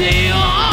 No hay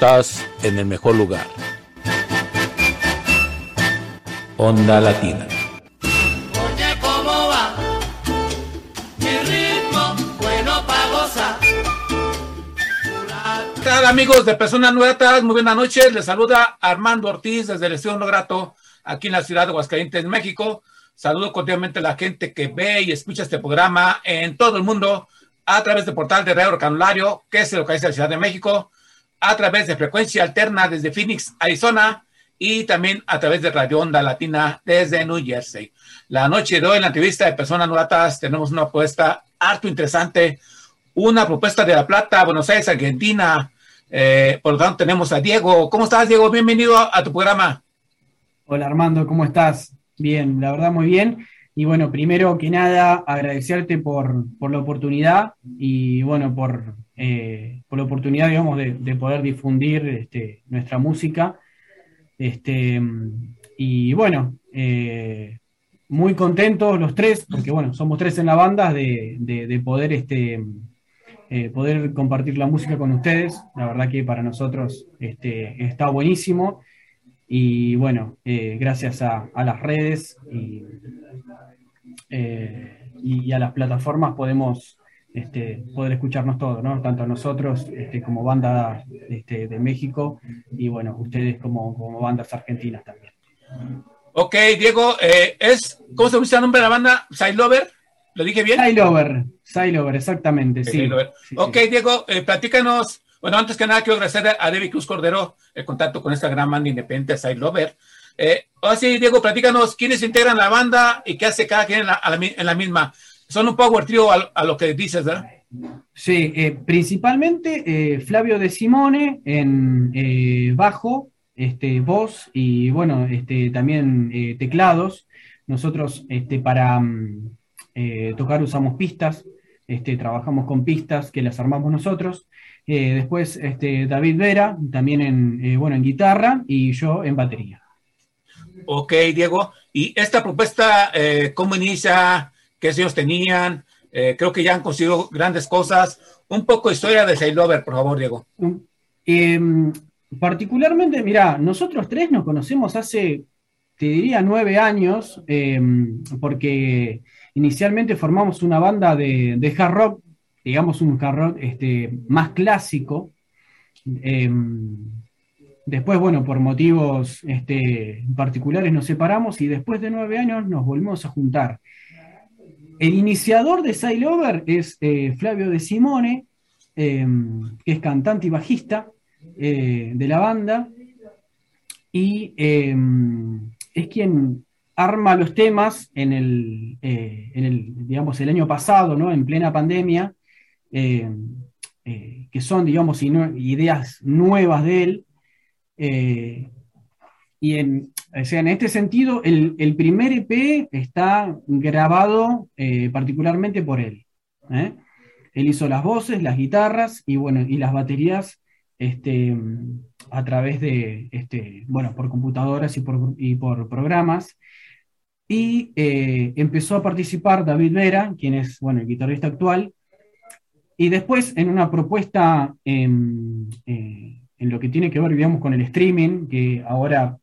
Estás en el mejor lugar. Onda Latina. Oye, ¿cómo va? Mi ritmo, bueno pa' gozar. ¿Qué tal amigos de Personas Nuevas? Muy buenas noches. Les saluda Armando Ortiz desde el Estudio No Grato aquí en la ciudad de Aguascalientes, México. Saludo cordialmente a la gente que ve y escucha este programa en todo el mundo a través del portal de Radio Canulario, que se localiza en la Ciudad de México, a través de frecuencia alterna desde Phoenix, Arizona, y también a través de Radio Onda Latina desde New Jersey. La noche de hoy, en la entrevista de Personas Novatas, tenemos una apuesta harto interesante, una propuesta de La Plata, Buenos Aires, Argentina. Eh, por lo tanto, tenemos a Diego. ¿Cómo estás, Diego? Bienvenido a, tu programa. Hola, Armando, ¿cómo estás? Bien, la verdad, muy bien. Y bueno, primero que nada, agradecerte por, la oportunidad y bueno, por, eh, por la oportunidad, digamos, de, poder difundir este, nuestra música. Este, y bueno, eh, muy contentos los tres, porque bueno, somos tres en la banda, de, poder, este, eh, poder compartir la música con ustedes. La verdad que para nosotros está buenísimo. Y bueno, gracias a, las redes y, a las plataformas podemos este, poder escucharnos todos, ¿no? Tanto nosotros este, como banda este, de México y bueno, ustedes como, como bandas argentinas también. Ok, Diego, eh, es, ¿cómo se usa el nombre de la banda? Lover? ¿Lo dije bien? Sailover, Sailover, exactamente, sí. ok, Diego, eh, platícanos, bueno, antes que nada quiero agradecer a David Cruz Cordero el contacto con esta gran banda independiente, Sailover. Eh, ahora sí, Diego, platícanos quiénes integran la banda y qué hace cada quien en la, en la misma son un power trio a, lo que dices, ¿verdad? Sí, eh, principalmente eh, Flavio de Simone en eh, bajo, este, voz y bueno, este, también teclados. Nosotros este, para mm, tocar usamos pistas, este, trabajamos con pistas que las armamos nosotros. después este, David Vera, también en, bueno, en guitarra y yo en batería. Ok, Diego. ¿Y esta propuesta cómo inicia? Qué ellos tenían. Eh, creo que ya han conseguido grandes cosas. Un poco de historia de Sailover, por favor, Diego. Mm, em, particularmente, mira, nosotros tres nos conocemos hace, te diría, nueve años, em, porque inicialmente formamos una banda de, hard rock, digamos un hard rock este, más clásico. Em, después, bueno, por motivos este, particulares nos separamos y después de nueve años nos volvimos a juntar. El iniciador de Sailover es eh, Flavio De Simone, em, que es cantante y bajista eh, de la banda, y es quien arma los temas en el, eh, el, digamos, el año pasado, ¿no? en plena pandemia, em, que son, digamos, ideas nuevas de él. y en, o sea, en este sentido, el, primer EP está grabado eh, particularmente por él. ¿eh? Él hizo las voces, las guitarras y, bueno, y las baterías este, a través de, este, bueno, por computadoras y por, y por programas. Y eh, empezó a participar David Vera, quien es, bueno, el guitarrista actual. Y después, en una propuesta en, en lo que tiene que ver, digamos, con el streaming, que ahora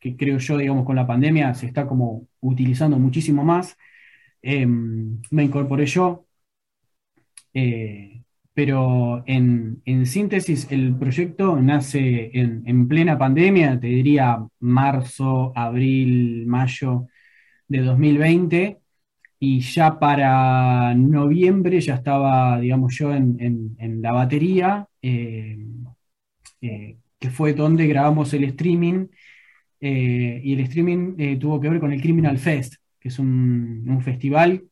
que creo yo, digamos, con la pandemia se está como utilizando muchísimo más. Em, me incorporé yo, eh, pero en, síntesis el proyecto nace en, plena pandemia, te diría marzo, abril, mayo de 2020, y ya para noviembre ya estaba, digamos, yo en, la batería, eh, eh, que fue donde grabamos el streaming eh, y el streaming eh, tuvo que ver con el Criminal Fest, que es un, festival.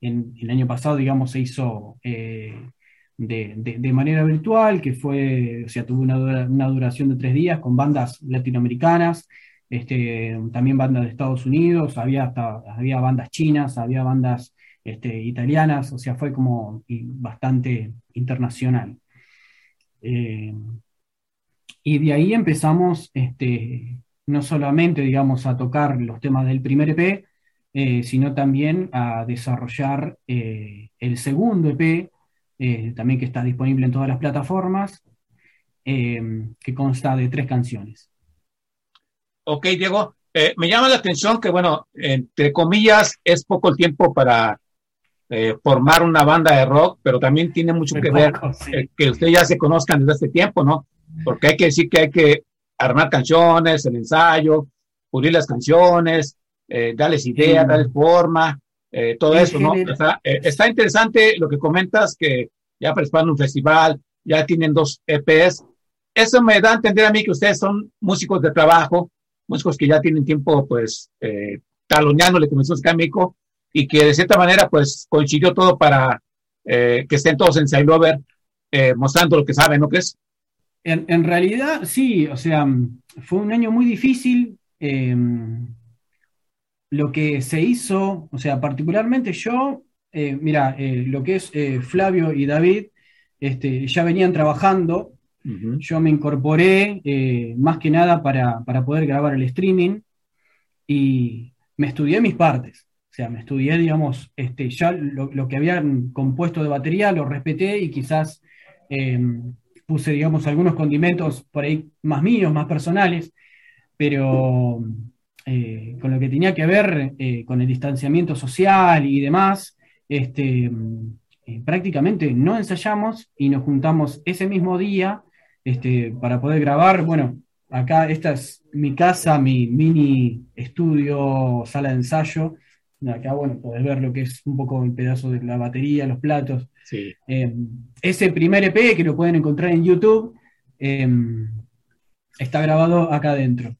En, el año pasado, digamos, se hizo eh, de, manera virtual, que fue, o sea, tuvo una, duración de tres días con bandas latinoamericanas, este, también bandas de Estados Unidos, había, hasta, había bandas chinas, había bandas este, italianas, o sea, fue como bastante internacional. y de ahí empezamos este, no solamente, digamos, a tocar los temas del primer EP, eh, sino también a desarrollar eh, el segundo EP, eh, también que está disponible en todas las plataformas, que consta de tres canciones. Ok, Diego, me llama la atención que, bueno, entre comillas, es poco el tiempo para formar una banda de rock, pero también tiene mucho que ver que ustedes ya se conozcan desde hace tiempo, ¿no? Porque hay que decir que hay que armar canciones, el ensayo, pulir las canciones, eh, darles idea, darles forma, eh, todo eso, ¿no? Eh, está interesante lo que comentas, que ya participan un festival, ya tienen dos EPs. Eso me da a entender a mí que ustedes son músicos de trabajo, músicos que ya tienen tiempo, pues, eh, taloneándole, como decimos acá en México, y que de cierta manera, pues, coincidió todo para que estén todos en Sailover, mostrando lo que saben, ¿no crees? En, en, realidad, sí, o sea, fue un año muy difícil. Eh, lo que se hizo, o sea, particularmente yo, eh, mira, eh, lo que es eh, Flavio y David, este, ya venían trabajando, yo me incorporé más que nada para, poder grabar el streaming y me estudié mis partes, o sea, me estudié, digamos, este, ya lo, que habían compuesto de batería, lo respeté y quizás em, puse, digamos, algunos condimentos por ahí más míos, más personales, pero eh, con lo que tenía que ver eh, con el distanciamiento social y demás, este, eh, prácticamente no ensayamos y nos juntamos ese mismo día este, para poder grabar. Bueno, acá esta es mi casa, mi mini estudio, sala de ensayo. Acá, bueno, podés ver lo que es un poco el pedazo de la batería, los platos. Ese primer EP que lo pueden encontrar en YouTube está grabado acá adentro.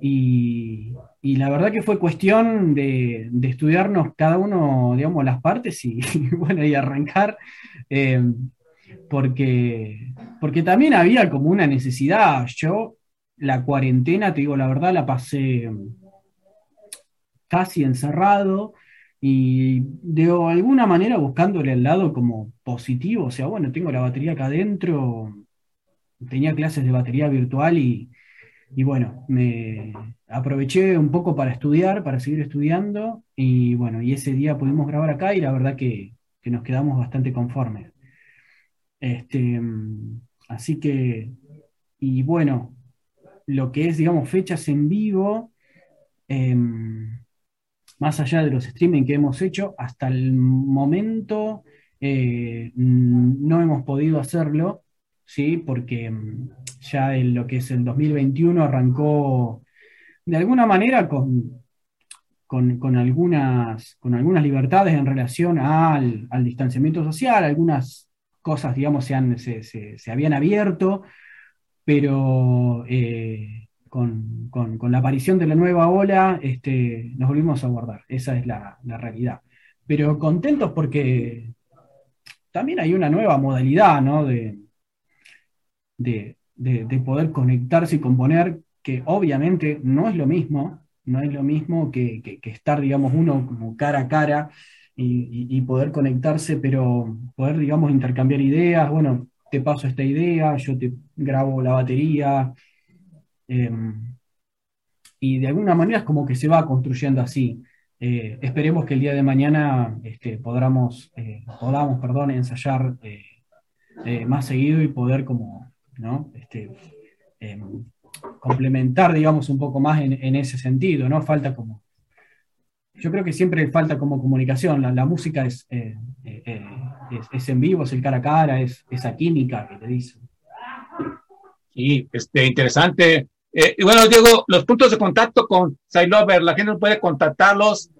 Y, la verdad que fue cuestión de, estudiarnos cada uno, digamos, las partes y, bueno, y arrancar, eh, porque, porque también había como una necesidad. Yo la cuarentena, te digo la verdad, la pasé casi encerrado y de alguna manera buscándole al lado como positivo, o sea, bueno, tengo la batería acá adentro, tenía clases de batería virtual y y bueno, me aproveché un poco para estudiar, para seguir estudiando, y bueno, y ese día pudimos grabar acá y la verdad que, nos quedamos bastante conformes. Este, así que, y bueno, lo que es, digamos, fechas en vivo, em, más allá de los streaming que hemos hecho, hasta el momento eh, no hemos podido hacerlo, ¿sí? Porque em, ya en lo que es el 2021 arrancó de alguna manera con, con, algunas, con algunas libertades en relación al, distanciamiento social, algunas cosas, digamos, se, se, habían abierto, pero eh, con, la aparición de la nueva ola este, nos volvimos a guardar, esa es la, realidad. Pero contentos porque también hay una nueva modalidad ¿no? de, de, de, poder conectarse y componer, que obviamente no es lo mismo, no es lo mismo que, estar, digamos, uno como cara a cara y, poder conectarse, pero poder, digamos, intercambiar ideas, bueno, te paso esta idea, yo te grabo la batería, em, y de alguna manera es como que se va construyendo así. Eh, esperemos que el día de mañana este, podamos, eh, podamos perdón, ensayar eh, más seguido y poder como ¿no? Este, em, complementar, digamos, un poco más en, ese sentido, ¿no? Falta como. Yo creo que siempre falta como comunicación. La, música es, es, en vivo, es el cara a cara, es esa química que te dice. Sí, este, interesante. Eh, y bueno, Diego, los puntos de contacto con Sailover, la gente puede contactarlos,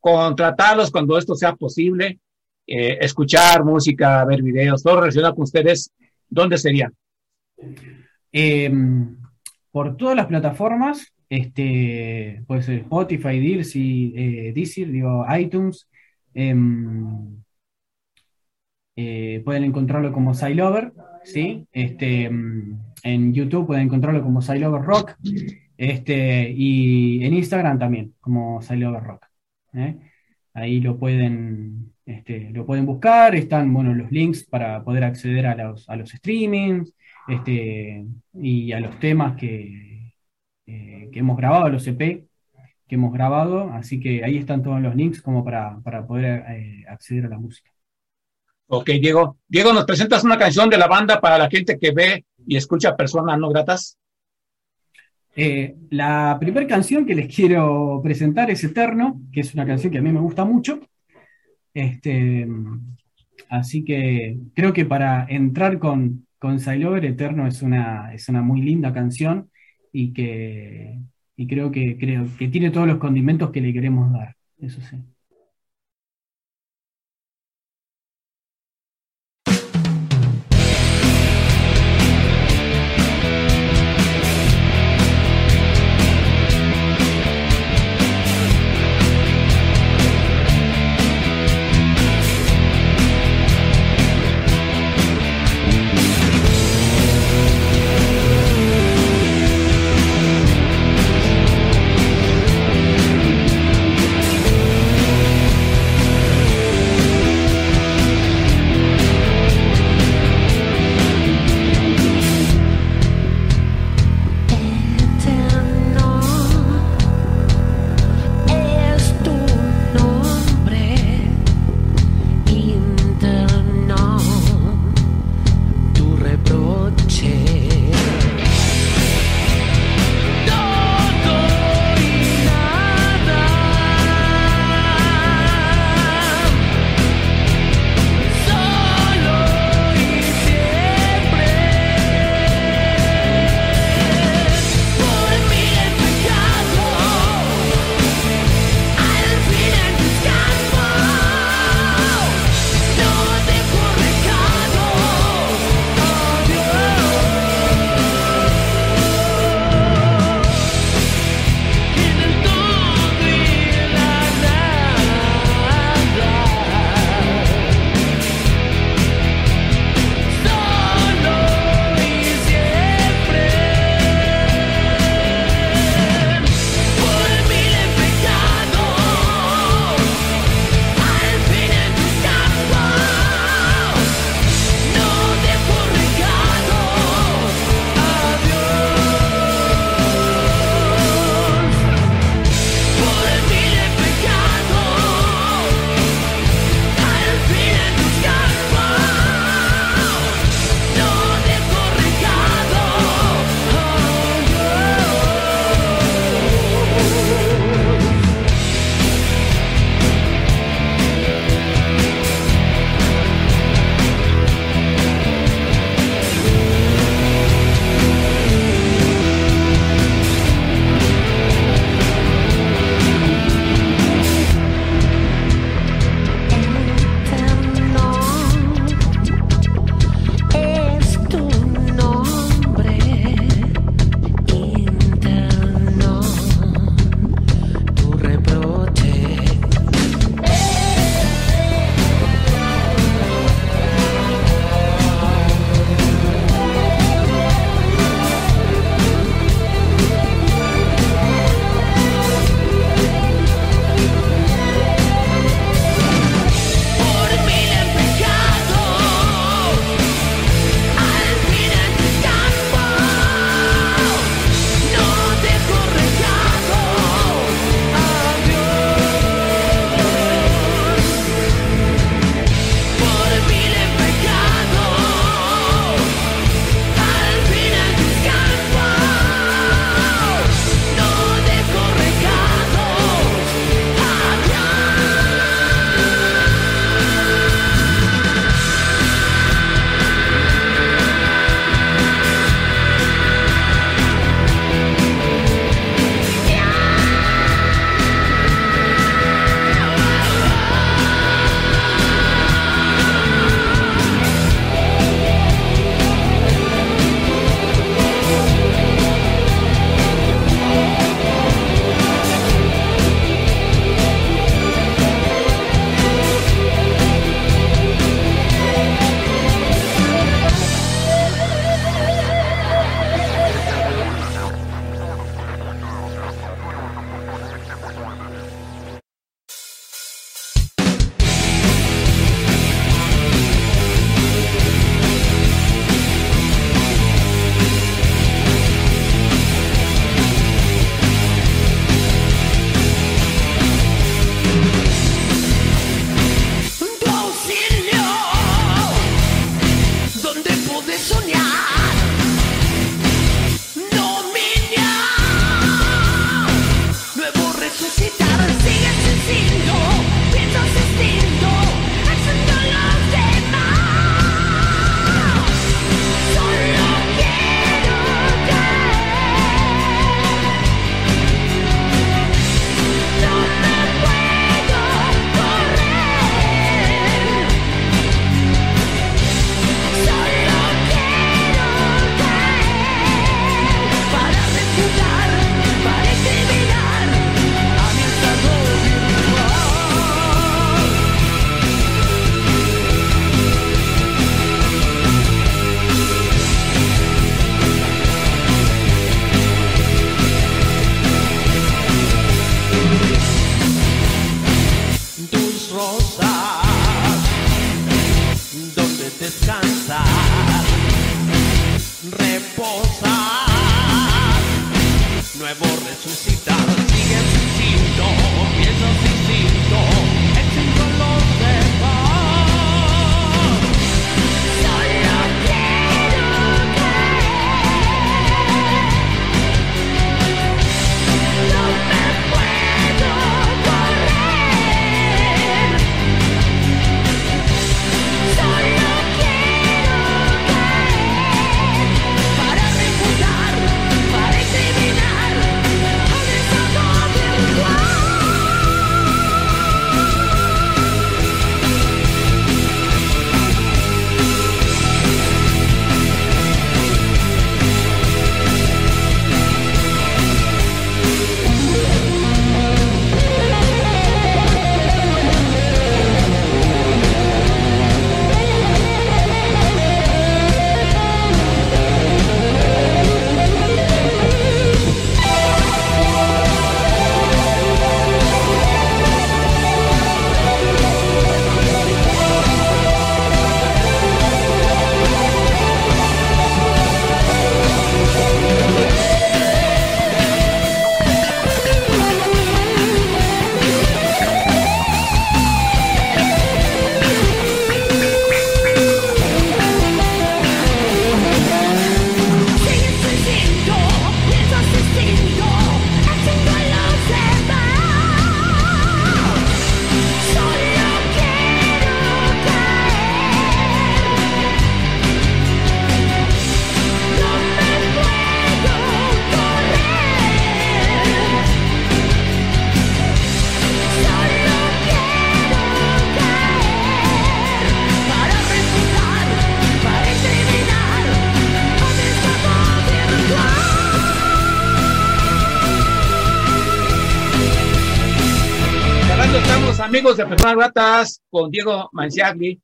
contratarlos cuando esto sea posible, escuchar música, ver videos, todo relacionado con ustedes, ¿dónde sería? Em, por todas las plataformas, este, pues Spotify, Deezer, eh, digo, iTunes, em, eh, pueden encontrarlo como Silover, ¿sí? Este, em, en YouTube pueden encontrarlo como Silover Rock, este, y en Instagram también, como Silover Rock. ¿eh? Ahí lo pueden, este, lo pueden buscar, están bueno, los links para poder acceder a los, a los streamings, este, y a los temas que, eh, que hemos grabado, los EP que hemos grabado, así que ahí están todos los links como para, poder eh, acceder a la música. Ok, Diego. Diego, ¿nos presentas una canción de la banda para la gente que ve y escucha personas no gratas? Eh, la primera canción que les quiero presentar es Eterno, que es una canción que a mí me gusta mucho. Este, así que creo que para entrar con, con Sailover Eterno es una, es una muy linda canción y que, y creo que, creo que tiene todos los condimentos que le queremos dar, eso sí. Amigos de Personas Gratas con Diego Manciagli,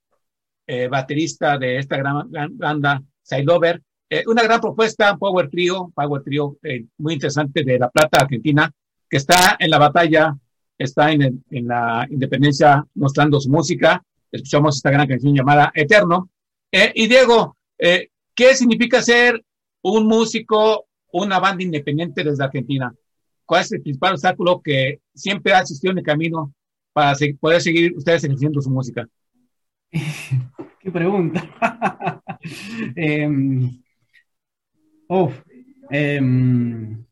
eh, baterista de esta gran, gran banda, Sideover. Eh, una gran propuesta, Power Trio, Power Trio eh, muy interesante de La Plata, Argentina, que está en la batalla, está en, el- en la independencia mostrando su música. Escuchamos esta gran canción llamada Eterno. Eh, y Diego, eh, ¿qué significa ser un músico, una banda independiente desde Argentina? ¿Cuál es el principal obstáculo que siempre ha existido en el camino para poder seguir ustedes ejerciendo su música? Qué pregunta. Em,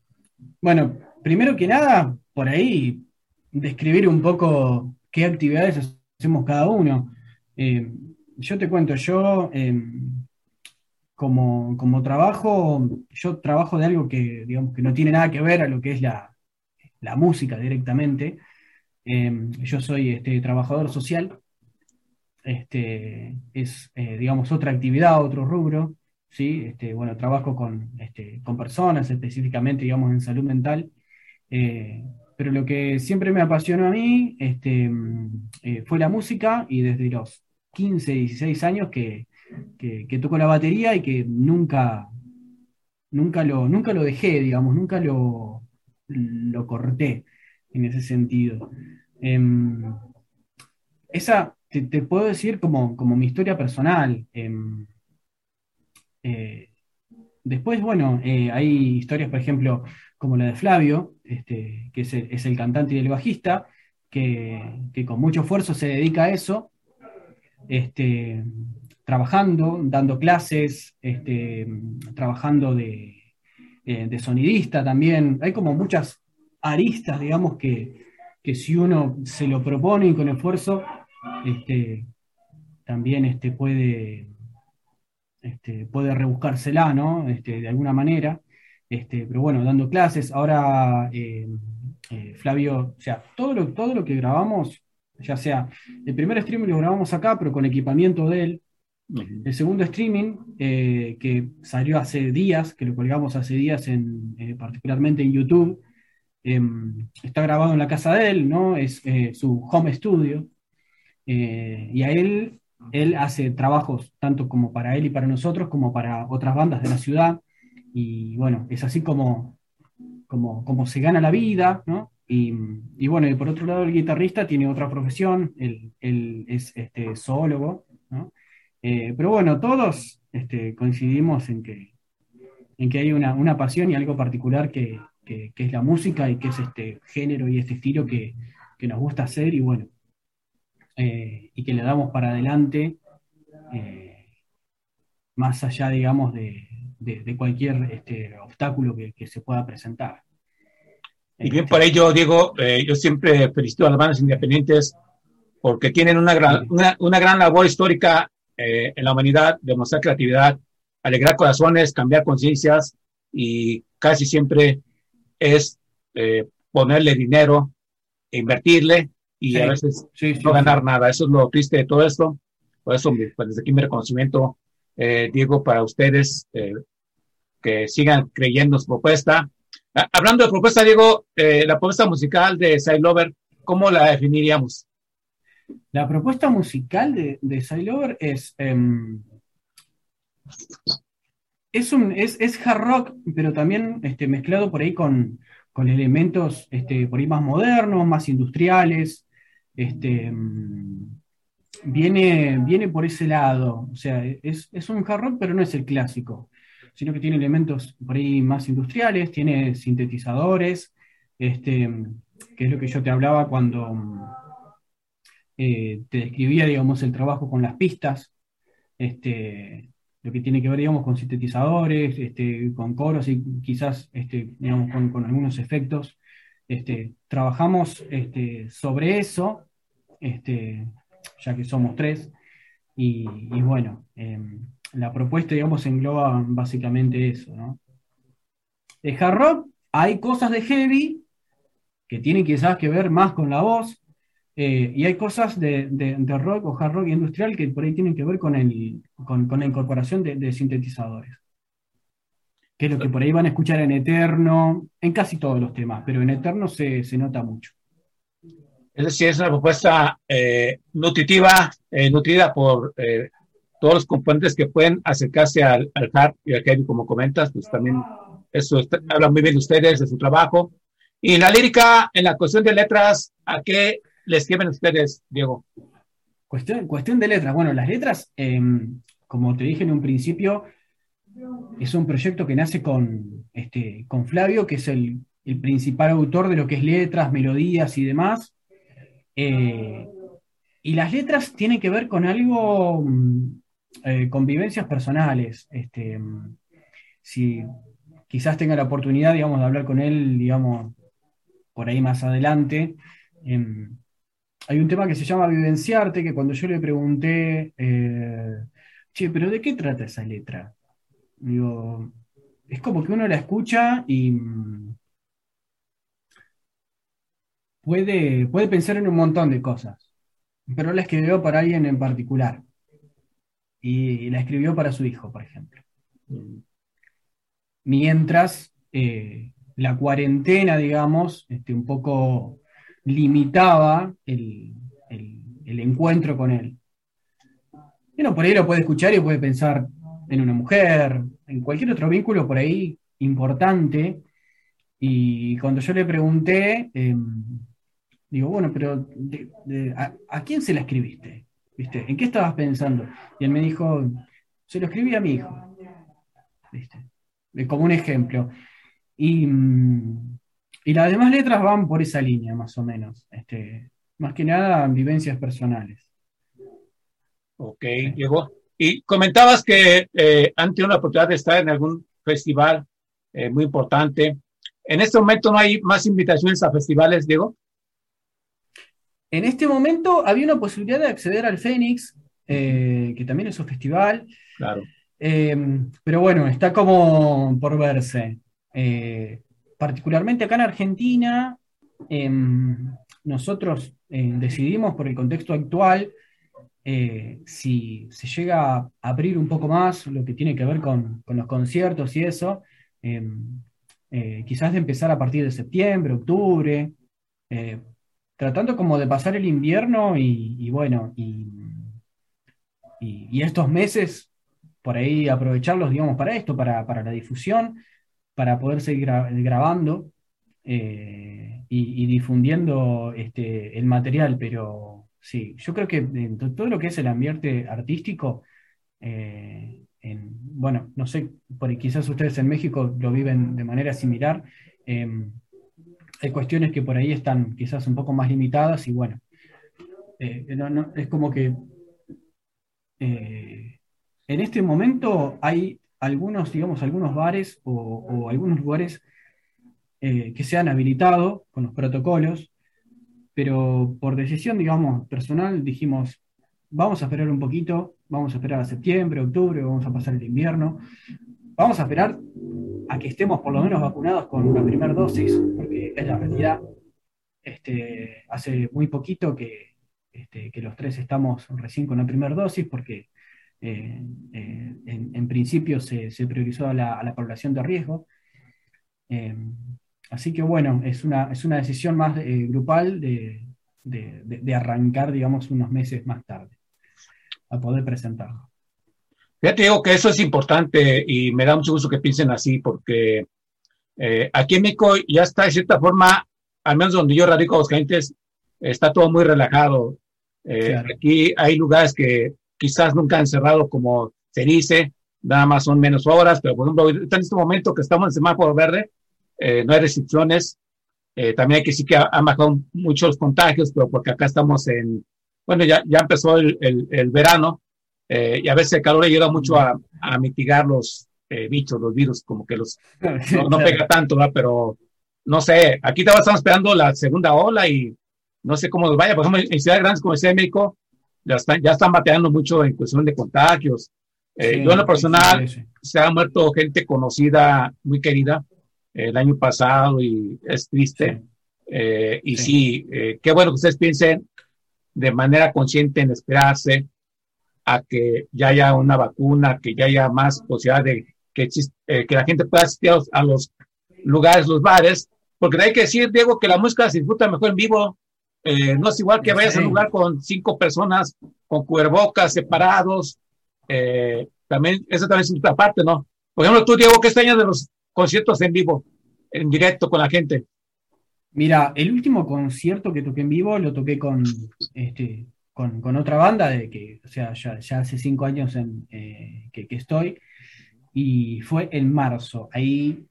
bueno, primero que nada, por ahí, describir un poco qué actividades hacemos cada uno. Em, yo te cuento, yo como, como trabajo, yo trabajo de algo que, digamos, que no tiene nada que ver a lo que es la, la música directamente. Em, yo soy este, trabajador social. Este, es, eh, digamos, otra actividad, otro rubro, ¿sí? Este, bueno, trabajo con, este, con personas, específicamente, digamos, en salud mental, eh, pero lo que siempre me apasionó a mí este, mm, eh, fue la música y desde los 15, 16 años que, que, que toco la batería y que nunca, nunca lo, nunca lo dejé, digamos, nunca lo, lo corté en ese sentido. Em, esa te, puedo decir como, como mi historia personal. em, eh, después, bueno, eh, hay historias, por ejemplo, como la de Flavio, este, que es el, es el cantante y el bajista, que, que con mucho esfuerzo se dedica a eso, este, trabajando, dando clases, este, trabajando de, eh, de sonidista también. Hay como muchas aristas, digamos, que, que si uno se lo propone y con esfuerzo, este, también este, puede, este, puede rebuscársela, ¿no? Este, de alguna manera. Este, pero bueno, dando clases. Ahora, eh, eh, Flavio, o sea, todo lo, todo lo que grabamos, ya sea, el primer streaming lo grabamos acá, pero con equipamiento de él. El segundo streaming, eh, que salió hace días, que lo colgamos hace días, en, eh, particularmente en YouTube, em, está grabado en la casa de él, ¿no? Es eh, su home studio. Eh, y a él, él hace trabajos tanto como para él y para nosotros, como para otras bandas de la ciudad. Y bueno, es así como, como, como se gana la vida, ¿no? Y, y bueno, y por otro lado, el guitarrista tiene otra profesión, él, él es este, zoólogo, ¿no? Eh, pero bueno, todos este, coincidimos en que, en que hay una, una pasión y algo particular que, que- que es la música y que es este género y este estilo que, que nos gusta hacer y bueno, eh, y que le damos para adelante eh, más allá, digamos, de, de- de cualquier este, obstáculo que, que se pueda presentar. Y bien por ello, Diego, eh, yo siempre felicito a las bandas independientes porque tienen una gran, una, una gran labor histórica eh, en la humanidad, demostrar creatividad, alegrar corazones, cambiar conciencias y casi siempre es eh, ponerle dinero, invertirle y Sí. a veces Sí, sí, no ganar nada. Eso es lo triste de todo esto. Por eso, pues, desde aquí mi reconocimiento, eh, Diego, para ustedes, eh, que sigan creyendo en su propuesta. Ah, hablando de propuesta, Diego, la propuesta musical de Side Lover, ¿cómo la definiríamos? La propuesta musical de, de Sidelover es, em, es, un, es, es hard rock, pero también este, mezclado por ahí con, con elementos este, por ahí más modernos, más industriales. Este, em, viene, viene por ese lado. O sea, es, es un hard rock, pero no es el clásico, sino que tiene elementos por ahí más industriales, tiene sintetizadores, este, que es lo que yo te hablaba cuando eh, te describía, digamos, el trabajo con las pistas, este, lo que tiene que ver, digamos, con sintetizadores, este, con coros y quizás, este, digamos, con, algunos efectos. Este, trabajamos este, sobre eso, este, ya que somos tres, y, y bueno, em, la propuesta, digamos, engloba básicamente eso, ¿no? De hard rock hay cosas de heavy que tienen quizás que ver más con la voz, eh, y hay cosas de, de- de rock o hard rock industrial que por ahí tienen que ver con, el, con, con la incorporación de, de sintetizadores. Que es lo que por ahí van a escuchar en Eterno, en casi todos los temas, pero en Eterno se, se nota mucho. Es decir, es una propuesta eh, nutritiva, eh, nutrida por eh, todos los componentes que pueden acercarse al, al hard y al heavy, como comentas, pues también eso está- habla muy bien de ustedes, de su trabajo. Y la lírica, en la cuestión de letras, ¿a qué le escriben ustedes, Diego? Cuestión, de letras. Bueno, las letras, eh, como te dije en un principio, es un proyecto que nace con, este, con Flavio, que es el, el principal autor de lo que es letras, melodías y demás. Eh, y las letras tienen que ver con algo, mm, eh, con vivencias personales. Este, mm, si quizás tenga la oportunidad, digamos, de hablar con él, digamos, por ahí más adelante. em, hay un tema que se llama Vivenciarte, que cuando yo le pregunté, eh, che, pero ¿de qué trata esa letra? Digo, es como que uno la escucha y mm, puede, puede pensar en un montón de cosas, pero la escribió para alguien en particular y la escribió para su hijo, por ejemplo. Mientras eh, la cuarentena, digamos, este, un poco limitaba el, el- encuentro con él. Y uno por ahí lo puede escuchar y puede pensar en una mujer, en cualquier otro vínculo por ahí importante. Y cuando yo le pregunté, eh, digo, bueno, pero a, quién se la escribiste? ¿Viste? ¿En qué estabas pensando? Y él me dijo, se lo escribí a mi hijo. ¿Viste? Como un ejemplo. Y, mm, y las demás letras van por esa línea, más o menos. Este, más que nada, vivencias personales. Ok, Diego. Y comentabas que eh, han tenido la oportunidad de estar en algún festival eh, muy importante. En este momento no hay más invitaciones a festivales, Diego. En este momento había una posibilidad de acceder al Fénix, eh, que también es un festival, Claro. eh, pero bueno, está como por verse. Particularmente acá en Argentina, em, nosotros eh, decidimos por el contexto actual eh, si se llega a abrir un poco más lo que tiene que ver con, con los conciertos y eso, em, eh, quizás de empezar a partir de septiembre, octubre, eh, tratando como de pasar el invierno y, y bueno, y, y- y estos meses por ahí aprovecharlos, digamos, para esto, para, para la difusión, para poder seguir gra- grabando eh, y, difundiendo este, el material, pero sí, yo creo que en to- todo lo que es el ambiente artístico, eh, en- bueno, no sé, por, quizás ustedes en México lo viven de manera similar. em, hay cuestiones que por ahí están quizás un poco más limitadas y bueno, eh, no- no- es como que en este momento hay algunos, digamos, algunos bares o, o algunos lugares eh, que se han habilitado con los protocolos, pero por decisión, digamos, personal dijimos, vamos a esperar un poquito, vamos a esperar a septiembre, octubre, vamos a pasar el invierno, vamos a esperar a que estemos por lo menos vacunados con la primera dosis, porque es la realidad. Este, hace muy poquito que, este, que los tres estamos recién con la primera dosis, porque eh, eh, en, en principio se, se priorizó a la, a la población de riesgo. Eh, así que bueno, es una, es una decisión más eh, grupal de, de- de- de arrancar, digamos, unos meses más tarde a poder presentarlo. Fíjate, digo que eso es importante y me da mucho gusto que piensen así, porque eh, aquí en México ya está de cierta forma, al menos donde yo radico, los clientes, está todo muy relajado. Eh, Claro. Aquí hay lugares que quizás nunca han cerrado, como se dice, nada más son menos horas, pero por ejemplo, en este momento que estamos en semáforo verde, eh, no hay restricciones. Eh, también hay que decir que ha- han bajado mucho los contagios, pero porque acá estamos en, bueno, ya, ya empezó el, el- el verano eh, y a veces el calor ayuda mucho a, a mitigar los eh, bichos, los virus, como que los no, no pega tanto, ¿verdad? Pero no sé, aquí estamos esperando la segunda ola y no sé cómo nos vaya. Por ejemplo, en ciudades grandes como Ciudad de México, ya están, ya están bateando mucho en cuestión de contagios. Eh, Sí, yo en lo personal, sí, sí, se ha muerto gente conocida, muy querida, eh, el año pasado y es triste. Eh, y Sí. eh, qué bueno que ustedes piensen de manera consciente en esperarse a que ya haya una vacuna, que ya haya más posibilidad de que, eh, que la gente pueda asistir a los, a los lugares, los bares, porque hay que decir, Diego, que la música se disfruta mejor en vivo. Eh, no es igual que vayas a un lugar con cinco personas con cubrebocas separados. Eh, también, eso también es otra parte, ¿no? Por ejemplo, tú, Diego, ¿qué extrañas de los conciertos en vivo, en directo con la gente? Mira, el último concierto que toqué en vivo lo toqué con, este, con, otra banda, de que, o sea, ya, hace cinco años en, eh, que, estoy, y fue en marzo. Ahí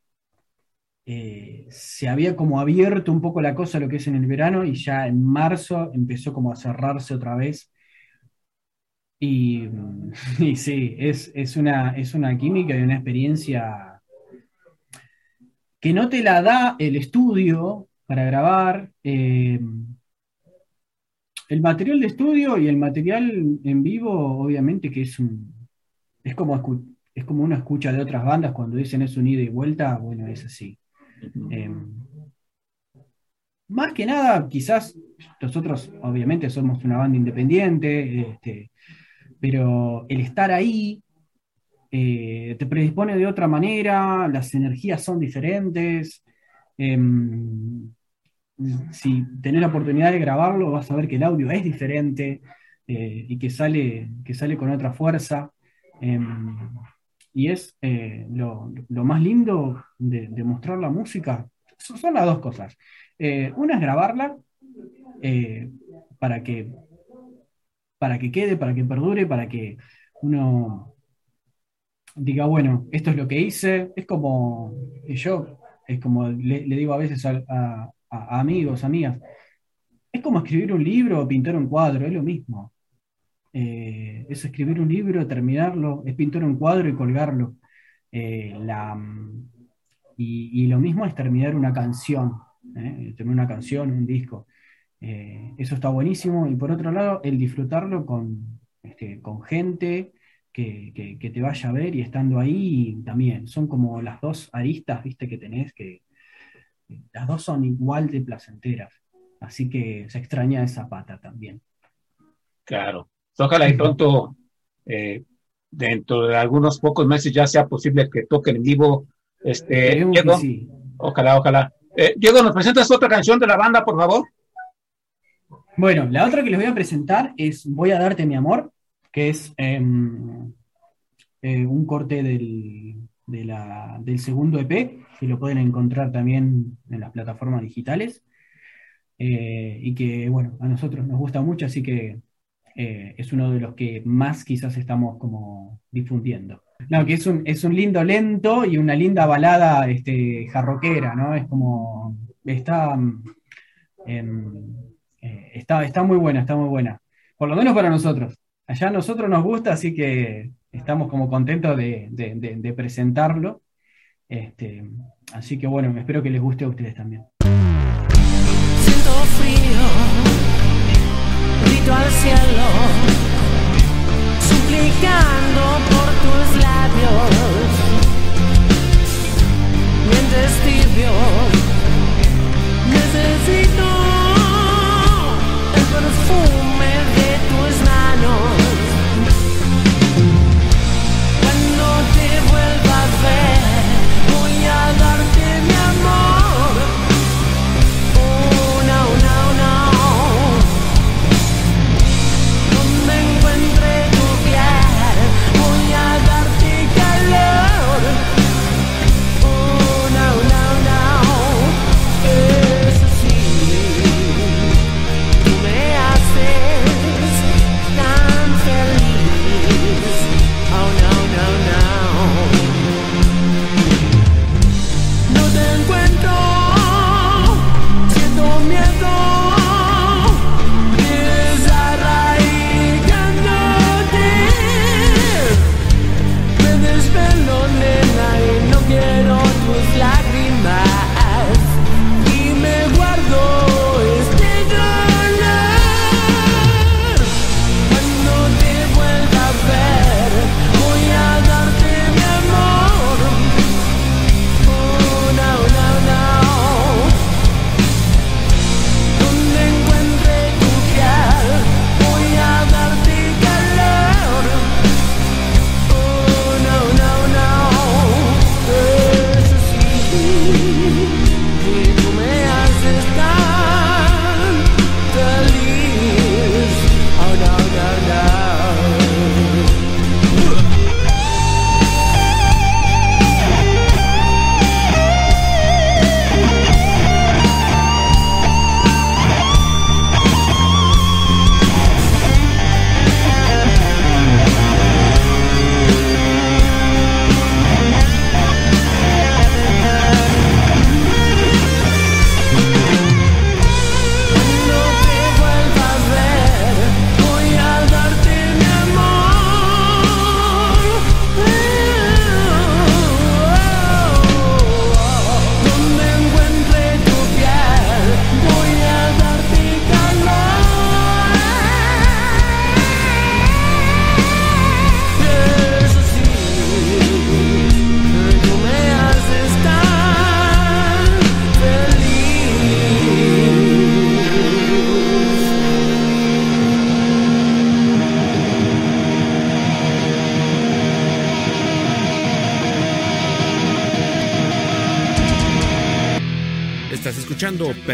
eh, se había como abierto un poco la cosa lo que es en el verano, y ya en marzo empezó como a cerrarse otra vez. Y, sí, es, una, es una química y una experiencia que no te la da el estudio para grabar. Eh, el material de estudio y el material en vivo, obviamente que es un. Es como, es como una escucha de otras bandas cuando dicen es un ida y vuelta, bueno, es así. Em, más que nada, quizás nosotros, obviamente, somos una banda independiente, este, pero el estar ahí eh, te predispone de otra manera, las energías son diferentes. Em, si tenés la oportunidad de grabarlo, vas a ver que el audio es diferente eh, y que sale, que sale con otra fuerza. Y es eh, lo, más lindo de, mostrar la música. Son, las dos cosas. Eh, una es grabarla para, que, para que quede, para que perdure, para que uno diga, bueno, esto es lo que hice. Es como, yo, es como le, digo a veces a, amigos, amigas. Es como escribir un libro o pintar un cuadro, es lo mismo. Eh, es escribir un libro, terminarlo, es pintar un cuadro y colgarlo. Eh, la, y, lo mismo es terminar una canción, ¿eh? terminar una canción, un disco. eso está buenísimo. Y por otro lado, el disfrutarlo con, este, con gente que, que, te vaya a ver y estando ahí también. Son como las dos aristas, viste, que tenés que, las dos son igual de placenteras. Así que se extraña esa pata también. Claro. Ojalá y pronto, eh, dentro de algunos pocos meses, ya sea posible que toquen en vivo. Este, Diego, Ojalá, ojalá. Eh, Diego, ¿nos presentas otra canción de la banda, por favor? Bueno, la otra que les voy a presentar es Voy a darte mi amor, que es em, eh, un corte del, del segundo EP, que lo pueden encontrar también en las plataformas digitales. Eh, y que, bueno, a nosotros nos gusta mucho, así que eh, es uno de los que más quizás estamos como difundiendo. No, que es un, es un lindo lento y una linda balada este, jarroquera, ¿no? Es como, está, em, eh, está, está muy buena, está muy buena. Por lo menos para nosotros. Allá a nosotros nos gusta, así que estamos como contentos de, presentarlo. Este, así que bueno, espero que les guste a ustedes también. Siento frío, al cielo, suplicando por tus labios, mientes tibio,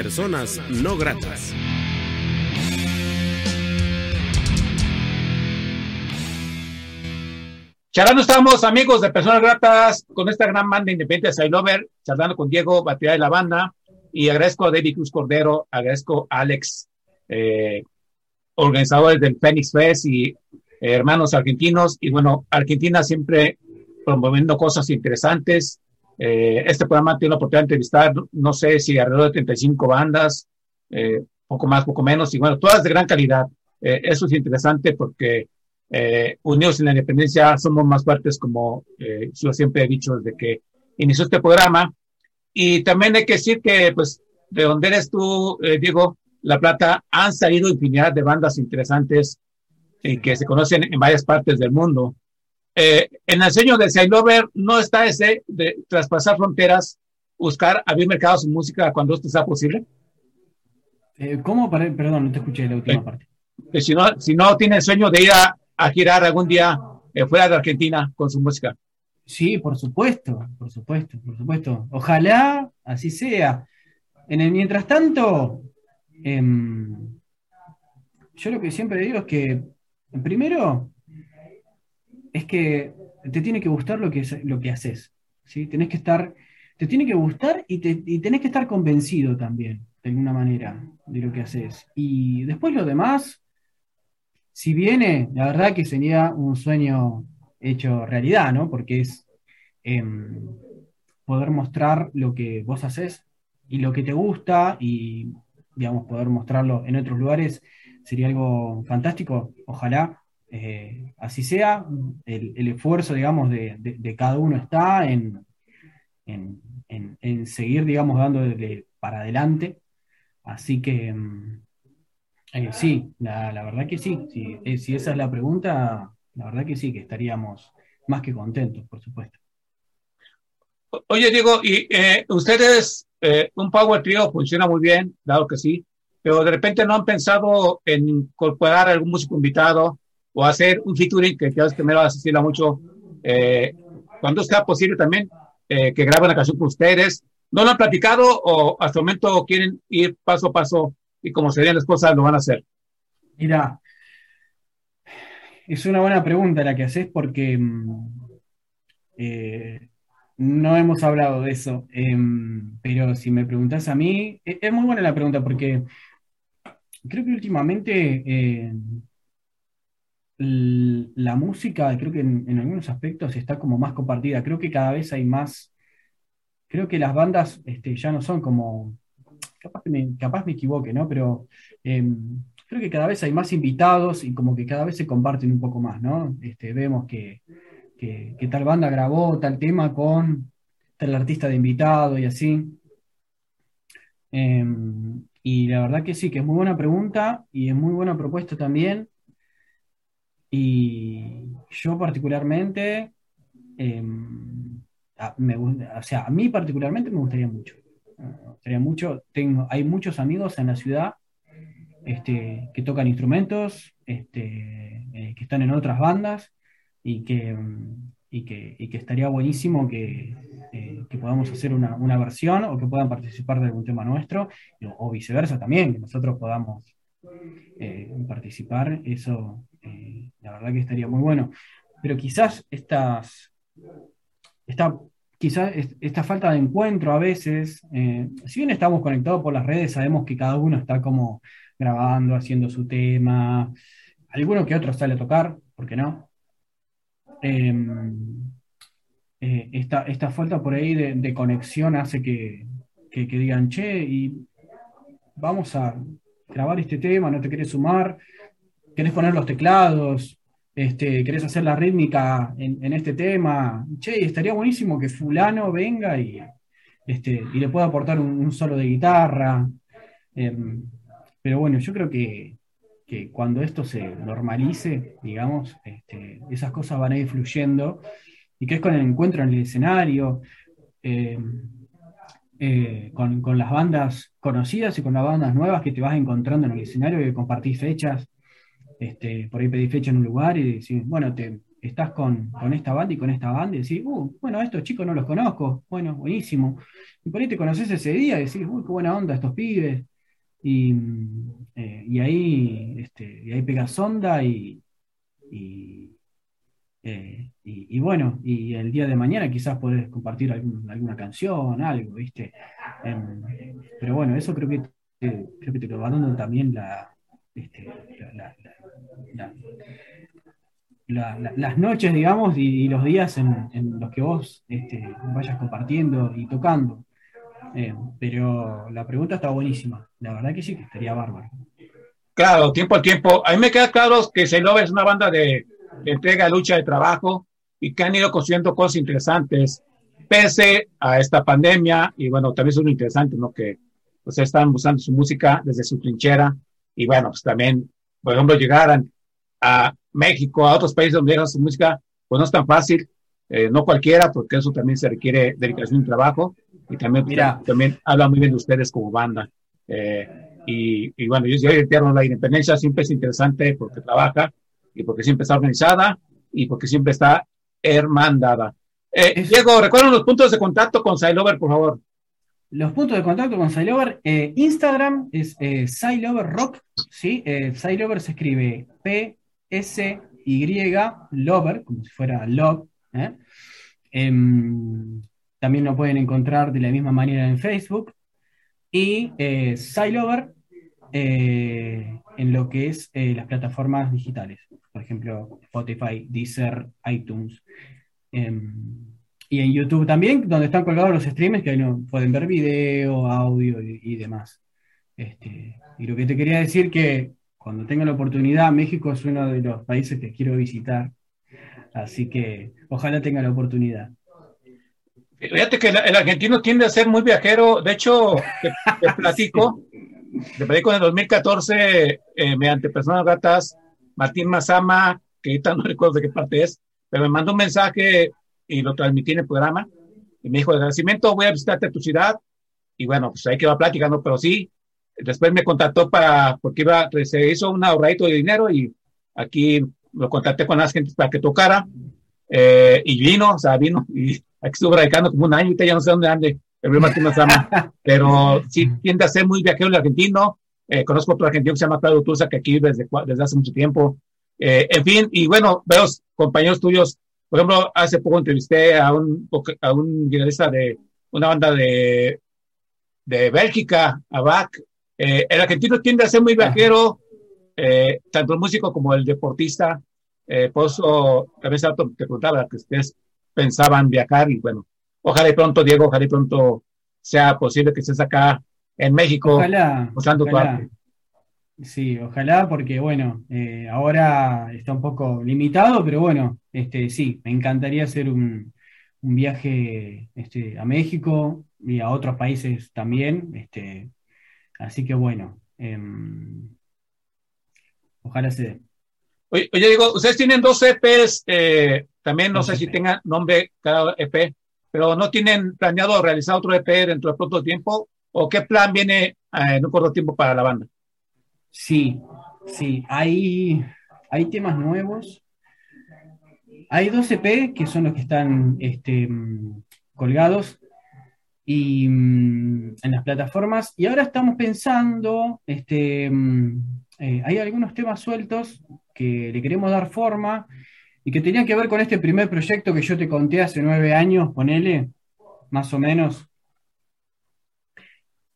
Personas No Gratas. Charlando estamos, amigos de Personas Gratas, con esta gran banda independiente de Lover, charlando con Diego, batería de la banda, y agradezco a David Cruz Cordero, agradezco a Alex, eh, organizadores del Phoenix Fest y eh, hermanos argentinos, y bueno, Argentina siempre promoviendo cosas interesantes. Eh, este programa tiene la oportunidad de entrevistar, no sé si alrededor de 35 bandas, eh, poco más, poco menos, y bueno, todas de gran calidad. Eh, eso es interesante porque unidos en la independencia somos más fuertes, como yo siempre he dicho desde que inició este programa. Y también hay que decir que, pues, de donde eres tú, Diego, La Plata, han salido infinidad de bandas interesantes y que se conocen en varias partes del mundo. Eh, en el sueño de Sailover no está ese de traspasar fronteras, buscar abrir mercados en música cuando esto sea posible. Eh, ¿Cómo? Perdón, no te escuché la última parte. Que si no, si no tiene el sueño de ir a, girar algún día eh, fuera de Argentina con su música. Sí, por supuesto, por supuesto, por supuesto. Ojalá así sea. En el mientras tanto, em, yo lo que siempre digo es que, primero, es que te tiene que gustar lo que, lo que haces. ¿sí? Tenés que estar, te tiene que gustar y, te, y tenés que estar convencido también, de alguna manera, de lo que haces. Y después lo demás, si viene, la verdad que sería un sueño hecho realidad, ¿no? Porque es em, poder mostrar lo que vos haces y lo que te gusta y, digamos, poder mostrarlo en otros lugares sería algo fantástico. Ojalá eh, así sea, el, esfuerzo, digamos, de, cada uno está en, en, seguir, digamos, dándole para adelante. Así que mm, eh, sí, la, verdad que sí. Eh, si esa es la pregunta, la verdad que sí, que estaríamos más que contentos, por supuesto. Oye, Diego, ustedes, un Power Trio funciona muy bien, dado que sí, pero de repente no han pensado en incorporar algún músico invitado o hacer un featuring que creo que me va a asistir mucho eh, cuando sea posible también eh, que graben una canción con ustedes. ¿No lo han platicado o hasta el momento quieren ir paso a paso y como serían las cosas lo van a hacer? Mira, es una buena pregunta la que haces porque mm, eh, no hemos hablado de eso, em, pero si me preguntas a mí, e, es, muy buena la pregunta porque creo que últimamente la música, creo que en, algunos aspectos está como más compartida. Creo que cada vez hay más. Creo que las bandas este, ya no son como. Capaz, me, capaz me equivoque, ¿no? Pero em, creo que cada vez hay más invitados y como que cada vez se comparten un poco más, ¿no? Este, vemos que, tal banda grabó tal tema con tal artista de invitado y así. Em, y la verdad que sí, que es muy buena pregunta y es muy buena propuesta también. Y yo particularmente, em, a, me, o sea, a mí particularmente me gustaría mucho. Me gustaría mucho. Tengo, hay muchos amigos en la ciudad este, que tocan instrumentos, este, eh, que están en otras bandas y que, y que, y que estaría buenísimo que, eh, que podamos hacer una, una, versión o que puedan participar de algún tema nuestro o, viceversa también, que nosotros podamos eh, participar. Eso eh, la verdad que estaría muy bueno. Pero quizás estas, esta, quizás esta falta de encuentro a veces, eh, si bien estamos conectados por las redes, sabemos que cada uno está como grabando, haciendo su tema, alguno que otro sale a tocar, ¿por qué no? Em, eh, esta, falta por ahí de, conexión hace que, que, digan, che, y vamos a grabar este tema, no te quieres sumar, querés poner los teclados, este, querés hacer la rítmica en, este tema, che, estaría buenísimo que fulano venga y, este, y le pueda aportar un, solo de guitarra. Em, pero bueno, yo creo que, cuando esto se normalice, digamos, este, esas cosas van a ir fluyendo y que es con el encuentro en el escenario, em, eh, con, con, las bandas conocidas y con las bandas nuevas que te vas encontrando en el escenario, que compartís fechas, este, por ahí pedí fecha en un lugar y decís, bueno, te, estás con, con esta banda y con esta banda y decís, uh, bueno, estos chicos no los conozco, bueno, buenísimo. Y por ahí te conoces ese día y decís, uy, qué buena onda estos pibes. Y, eh, y ahí, este, y ahí pegas onda eh, y- y bueno, y el día de mañana quizás podés compartir alguna canción, algo, ¿viste? Em, pero bueno, eso creo que creo que te lo va dando también la, este, la- la- las noches, digamos, y, y los días en, en los que vos este, vayas compartiendo y tocando. Eh, pero la pregunta está buenísima. La verdad que sí, que estaría bárbaro. Claro, tiempo al tiempo. A mí me queda claro que Sailor es una banda de, de entrega, lucha, de trabajo y que han ido construyendo cosas interesantes pese a esta pandemia. Y bueno, también es lo interesante, ¿no? Que pues, están usando su música desde su trinchera y bueno, pues también, por ejemplo, llegar a, México, a otros países donde llegan su música, pues no es tan fácil. eh, no cualquiera, porque eso también se requiere dedicación y trabajo. Y también, Mira. también habla muy bien de ustedes como banda. Eh, y, y bueno, yo, yo entiendo la independencia siempre es interesante porque trabaja y porque siempre está organizada y porque siempre está hermandada. Eh, Diego, recuerden los puntos de contacto con Sailover, por favor. Los puntos de contacto con Sailover, eh, Instagram es eh, Sailover Rock, ¿sí? Eh, se escribe P-S-Y, Lover, como si fuera Love. ¿eh? Em, también lo pueden encontrar de la misma manera en Facebook. Y eh, Sailover eh, en lo que es las plataformas digitales, por ejemplo, Spotify, Deezer, iTunes. Y en YouTube también, donde están colgados los streams, que ahí no pueden ver video, audio y, y demás. Este, y lo que te quería decir que cuando tenga la oportunidad, México es uno de los países que quiero visitar. Así que ojalá tenga la oportunidad. Fíjate que el, argentino tiende a ser muy viajero. De hecho, te, te platico, te platico en el 2014, eh, mediante personas gratas, Martín Mazama, que ahorita no recuerdo de qué parte es, pero me mandó un mensaje y lo transmití en el programa. Y me dijo, de agradecimiento, voy a visitarte a tu ciudad. Y bueno, pues ahí que va platicando, pero sí, después me contactó para, porque iba, se hizo un ahorradito de dinero y aquí lo contacté con las gentes para que tocara. Eh, y vino, o sea, vino y aquí estuvo radicando como un año, ahorita ya no sé dónde ande, el Río Martín Mazama, pero sí tiende a ser muy viajero el argentino. Eh, conozco otro argentino que se llama Claudio Tusa, que aquí desde, desde hace mucho tiempo. Eh, en fin, y bueno, veo compañeros tuyos, por ejemplo, hace poco entrevisté a un, a un guitarrista de una banda de, de Bélgica, a Bach. Eh, el argentino tiende a ser muy viajero, eh, tanto el músico como el deportista. Eh, por eso, a veces te preguntaba que ustedes pensaban viajar y bueno, ojalá y pronto, Diego, ojalá y pronto sea posible que estés acá en México Ojalá. mostrando tu arte. Sí, ojalá, porque bueno, eh, ahora está un poco limitado, pero bueno, este, sí, me encantaría hacer un, un viaje este, a México y a otros países también. Este, así que bueno, em, ojalá se dé. Oye, oye, Diego, ustedes tienen dos EPs, eh, también no Dos sé si EP. tengan nombre cada EP, pero no tienen planeado realizar otro EP dentro de pronto tiempo, o qué plan viene eh, en un corto tiempo para la banda. Sí, sí, hay, hay temas nuevos. Hay dos EP que son los que están este, colgados y mm, en las plataformas. Y ahora estamos pensando, este, mm, eh, hay algunos temas sueltos que le queremos dar forma y que tenían que ver con este primer proyecto que yo te conté hace nueve años, ponele, más o menos,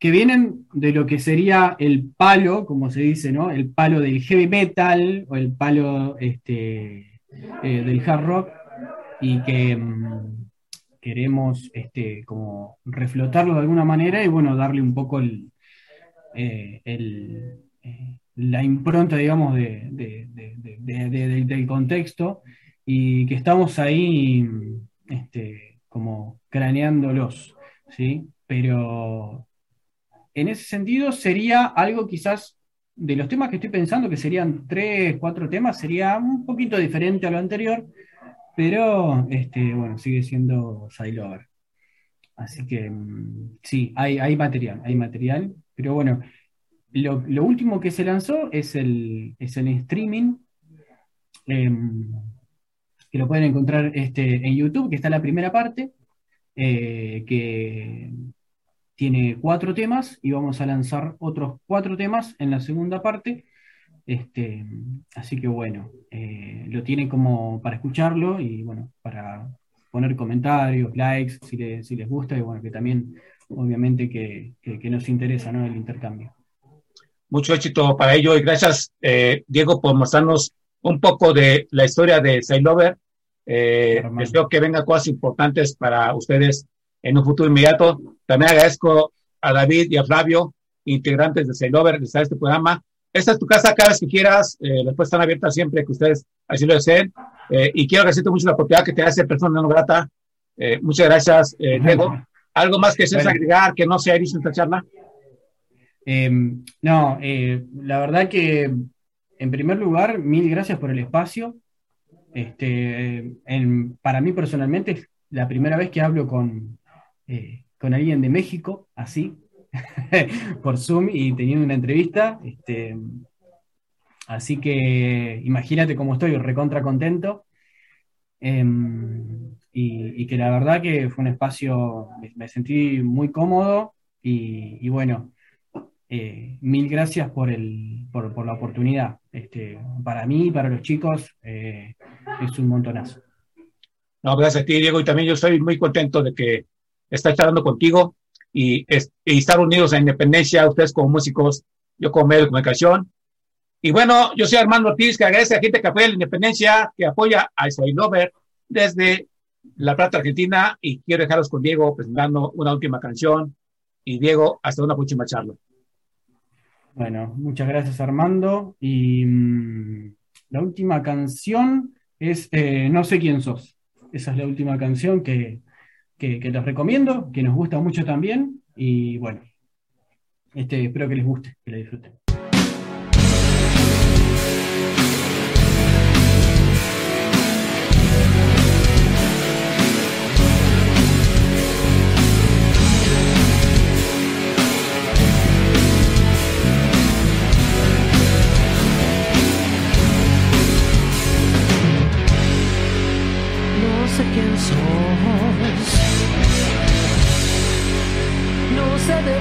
que vienen de lo que sería el palo, como se dice, ¿no? El palo del heavy metal o el palo este, eh, del hard rock y que mm, queremos este, como reflotarlo de alguna manera y bueno, darle un poco el, eh, eh, la impronta, digamos, de- del contexto y que estamos ahí este, como craneándolos, ¿sí? Pero en ese sentido sería algo quizás de los temas que estoy pensando, que serían tres, cuatro temas, sería un poquito diferente a lo anterior, pero este, bueno, sigue siendo Sidelover. Así que mm, sí, hay, hay material, hay material, pero bueno, lo, último que se lanzó es el, es el streaming. Em, que lo pueden encontrar este, en YouTube, que está la primera parte, eh, que tiene cuatro temas y vamos a lanzar otros cuatro temas en la segunda parte. Este, así que bueno, eh, lo tiene como para escucharlo y bueno, para poner comentarios, likes, si, si les gusta, y bueno, que también obviamente que, que, nos interesa ¿no? el intercambio. Mucho éxito para ello y gracias, eh, Diego, por mostrarnos un poco de la historia de Sailover. Eh, deseo que vengan cosas importantes para ustedes en un futuro inmediato. También agradezco a David y a Flavio, integrantes de Sailover, de estar este programa. Esta es tu casa cada vez que quieras, eh, las puertas están abiertas siempre que ustedes así lo deseen. Eh, y quiero agradecerte mucho la oportunidad que te hace persona no grata. Eh, muchas gracias, eh, Diego. ¿Algo más que desees agregar que no se haya dicho en esta charla? Em, no, la verdad que en primer lugar, mil gracias por el espacio. Este, para mí personalmente es la primera vez que hablo con, con alguien de México, así, por Zoom y teniendo una entrevista. Este, así que imagínate cómo estoy, recontra contento. Em, y, que la verdad que fue un espacio, me, sentí muy cómodo y, bueno, eh, mil gracias por, el, por, la oportunidad. Este, para mí, para los chicos, eh, es un montonazo. No, gracias a ti, Diego, y también yo estoy muy contento de que esté charlando contigo y, estar unidos en independencia, ustedes como músicos, yo como medio de comunicación. Y bueno, yo soy Armando Ortiz, que agradece a gente que apoya la independencia, que apoya a Soy Lover desde La Plata, Argentina, y quiero dejarlos con Diego presentando una última canción. Y Diego, hasta una próxima charla. Bueno, muchas gracias Armando. Y mm, la última canción es eh, No sé quién sos. Esa es la última canción que, que, les recomiendo, que nos gusta mucho también. Y bueno, este, espero que les guste, que la disfruten. No sé quién sos sé de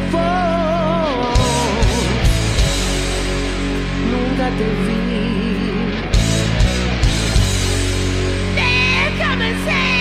nunca te vi. Déjame ser.